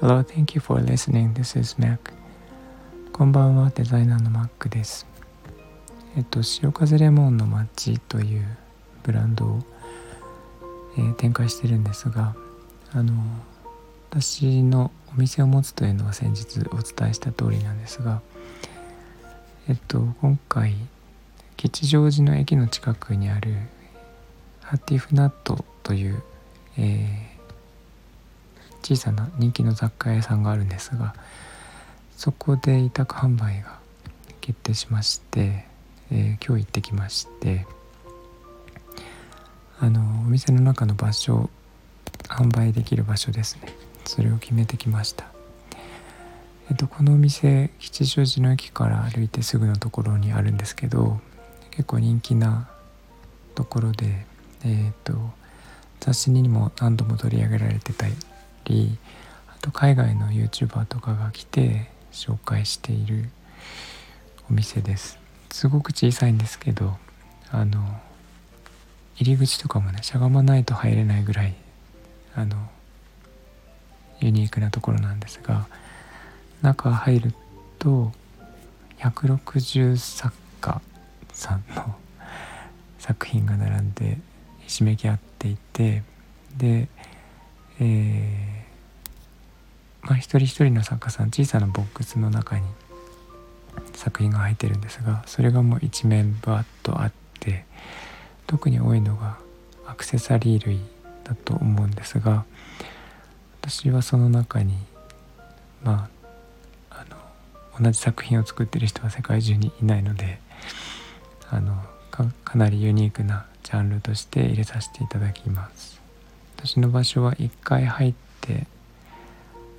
Hello, thank you for listening. This is Mac. こんばんは、デザイナーの Mac です。えっと、潮風レモンの街というブランドを、えー、展開してるんですが、あの、私のお店を持つというのは先日お伝えした通りなんですが、えっと、今回、吉祥寺の駅の近くにあるハティフナットという、えー小さな人気の雑貨屋さんがあるんですがそこで委託販売が決定しまして、えー、今日行ってきましてあのお店の中の場所販売できる場所ですね。それを決めてきました。えっとこのお店吉祥寺の駅から歩いてすぐのところにあるんですけど結構人気なところでえっと雑誌にも何度も取り上げられてたりあと海外の YouTuber とかが来て紹介しているお店です。すごく小さいんですけどあの入り口とかもねしゃがまないと入れないぐらいあのユニークなところなんですが中入ると160作家さんの作品が並んでひしめき合っていてでえー、まあ、一人一人の作家さん小さなボックスの中に作品が入ってるんですがそれがもう一面バッとあって特に多いのがアクセサリー類だと思うんですが私はその中にまああの同じ作品を作ってる人は世界中にいないのであのかなりユニークなジャンルとして入れさせていただきます。私の場所は1階入って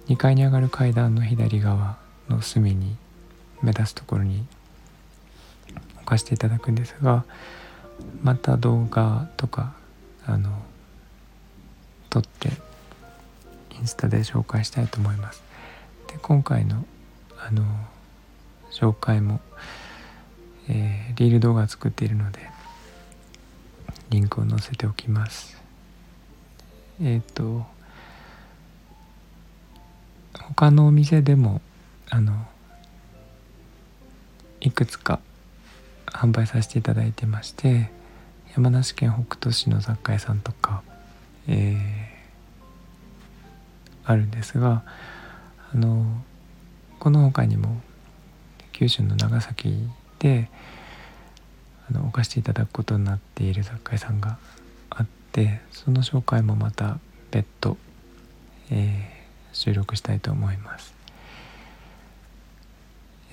2階に上がる階段の左側の隅に目指すところに置かせていただくんですがまた動画とかあの撮ってインスタで紹介したいと思います。で今回のあの紹介も、えー、リール動画作っているのでリンクを載せておきます。えっ、ー、と他のお店でもあのいくつか販売させていただいてまして山梨県北杜市の雑貨屋さんとか、えー、あるんですがあのこの他にも九州の長崎であの置かせていただくことになっている雑貨屋さんがでその紹介もまた別途、えー、収録したいと思います。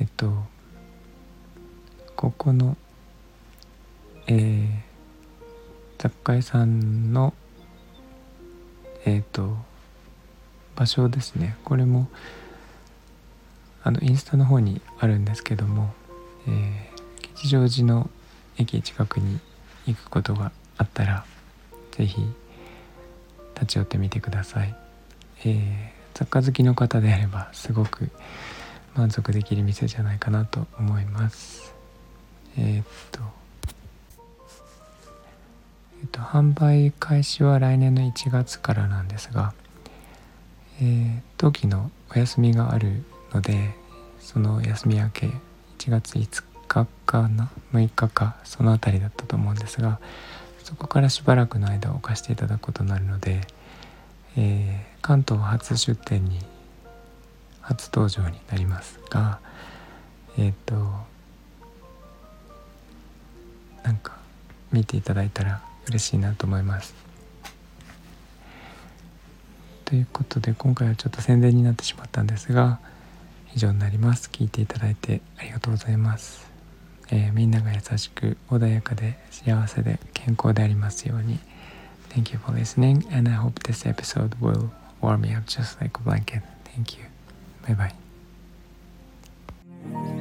えっとここのえー、雑貨屋さんのえっ、と場所ですね。これもあのインスタの方にあるんですけども、えー、吉祥寺の駅近くに行くことがあったら是非立ち寄ってみてください、えー、雑貨好きの方であればすごく満足できる店じゃないかなと思います。えー、っとえっと販売開始は来年の1月からなんですが、えー、冬季のお休みがあるのでその休み明け1月5日かな？6日かその辺りだったと思うんですがそこからしばらくの間置かせていただくことになるので、えー、関東初出店に初登場になりますがえっ、ー、となんか見ていただいたら嬉しいなと思います。ということで今回はちょっと宣伝になってしまったんですが以上になります。聞いていただいてありがとうございます。えー、みんなが優しく穏やかで幸せで健康でありますように Thank you for listening and I hope this episode will warm me up just like a blanket. Thank you. Bye bye.